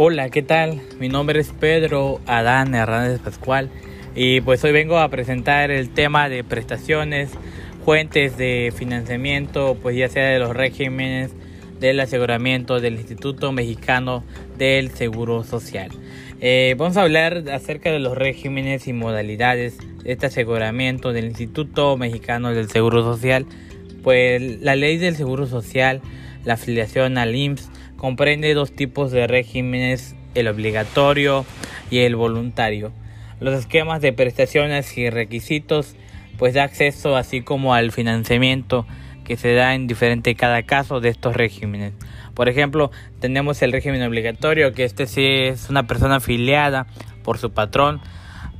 Hola, ¿qué tal? Mi nombre es Pedro Adán Hernández Pascual y pues hoy vengo a presentar el tema de prestaciones, fuentes de financiamiento, pues ya sea de los regímenes del aseguramiento del Instituto Mexicano del Seguro Social. Eh, vamos a hablar acerca de los regímenes y modalidades de este aseguramiento del Instituto Mexicano del Seguro Social. Pues la ley del Seguro Social, la afiliación al IMSS, comprende dos tipos de regímenes, el obligatorio y el voluntario. Los esquemas de prestaciones y requisitos pues da acceso así como al financiamiento que se da en diferente cada caso de estos regímenes. Por ejemplo, tenemos el régimen obligatorio, que este sí es una persona afiliada por su patrón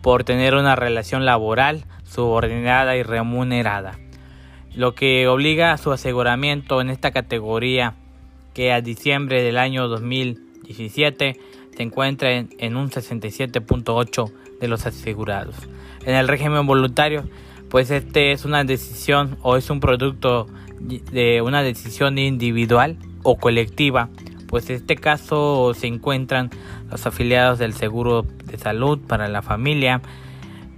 por tener una relación laboral subordinada y remunerada, lo que obliga a su aseguramiento en esta categoría que a diciembre del año 2017 se encuentra en, un 67.8 de los asegurados. En el régimen voluntario, pues este es una decisión o es un producto de una decisión individual o colectiva, pues en este caso se encuentran los afiliados del seguro de salud para la familia,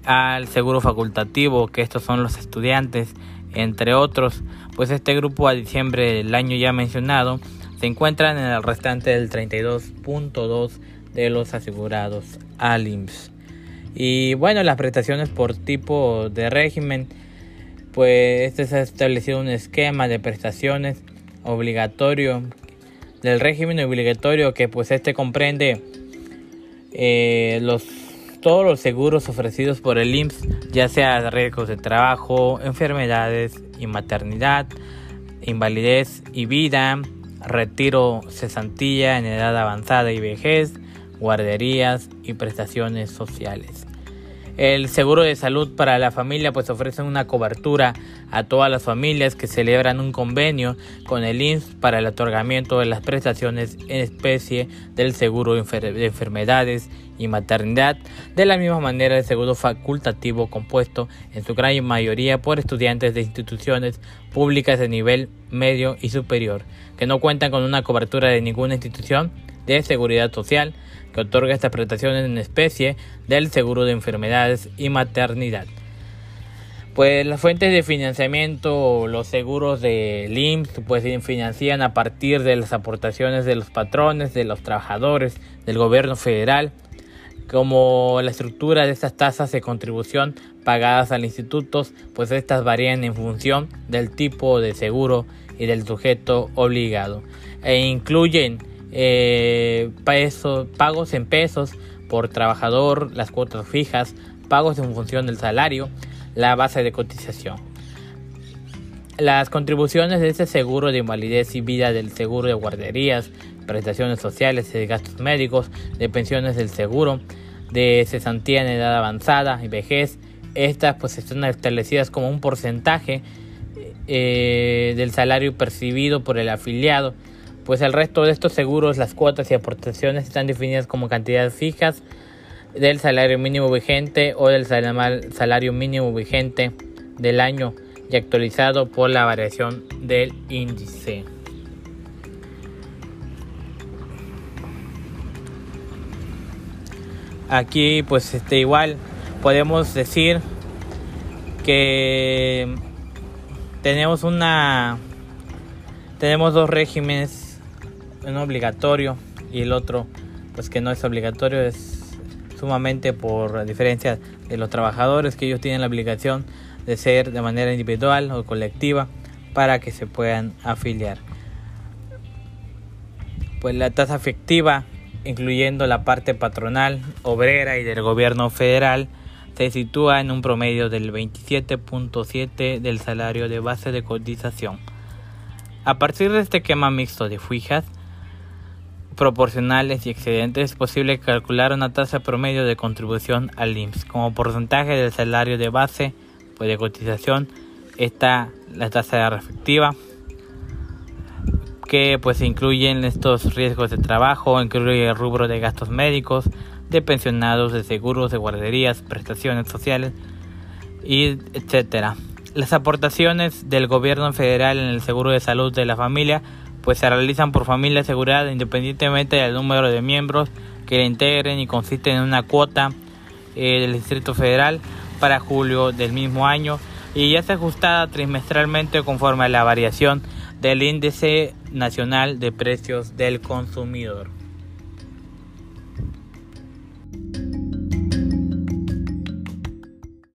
al seguro facultativo, que estos son los estudiantes, entre otros, pues este grupo a diciembre del año ya mencionado se encuentran en el restante del 32.2 de los asegurados al IMSS. Y bueno, las prestaciones por tipo de régimen, pues este se ha establecido un esquema de prestaciones obligatorio del régimen obligatorio que pues este comprende eh, los todos los seguros ofrecidos por el IMSS, ya sea riesgos de trabajo, enfermedades y maternidad, invalidez y vida, retiro, cesantilla en edad avanzada y vejez, guarderías y prestaciones sociales. El seguro de salud para la familia pues ofrece una cobertura a todas las familias que celebran un convenio con el INS para el otorgamiento de las prestaciones en especie del seguro de enfermedades y maternidad, de la misma manera el seguro facultativo compuesto en su gran mayoría por estudiantes de instituciones públicas de nivel medio y superior, que no cuentan con una cobertura de ninguna institución de seguridad social que otorga estas prestaciones en especie del seguro de enfermedades y maternidad. Pues las fuentes de financiamiento, los seguros de IMSS, pues se financian a partir de las aportaciones de los patrones, de los trabajadores, del gobierno federal, como la estructura de estas tasas de contribución pagadas al instituto, pues estas varían en función del tipo de seguro y del sujeto obligado e incluyen eh, pagos en pesos por trabajador, las cuotas fijas, pagos en función del salario, la base de cotización. Las contribuciones de este seguro de invalidez y vida del seguro de guarderías, prestaciones sociales de gastos médicos, de pensiones del seguro, de cesantía en edad avanzada y vejez. Estas pues están establecidas como un porcentaje eh, del salario percibido por el afiliado. Pues el resto de estos seguros, las cuotas y aportaciones están definidas como cantidades fijas del salario mínimo vigente o del salario mínimo vigente del año y actualizado por la variación del índice. Aquí pues este igual podemos decir que tenemos una tenemos dos regímenes, uno obligatorio y el otro pues que no es obligatorio, es sumamente por diferencia de los trabajadores que ellos tienen la obligación de ser de manera individual o colectiva para que se puedan afiliar. Pues la tasa efectiva incluyendo la parte patronal, obrera y del gobierno federal, se sitúa en un promedio del 27.7 del salario de base de cotización. A partir de este esquema mixto de fijas proporcionales y excedentes es posible calcular una tasa promedio de contribución al IMSS como porcentaje del salario de base pues de cotización está la tasa efectiva que pues incluyen estos riesgos de trabajo, incluye el rubro de gastos médicos, de pensionados, de seguros, de guarderías, prestaciones sociales y etcétera. Las aportaciones del gobierno federal en el seguro de salud de la familia pues se realizan por familia asegurada independientemente del número de miembros que la integren y consisten en una cuota eh, del Distrito Federal para julio del mismo año y ya se ajustada trimestralmente conforme a la variación del índice nacional de precios del consumidor.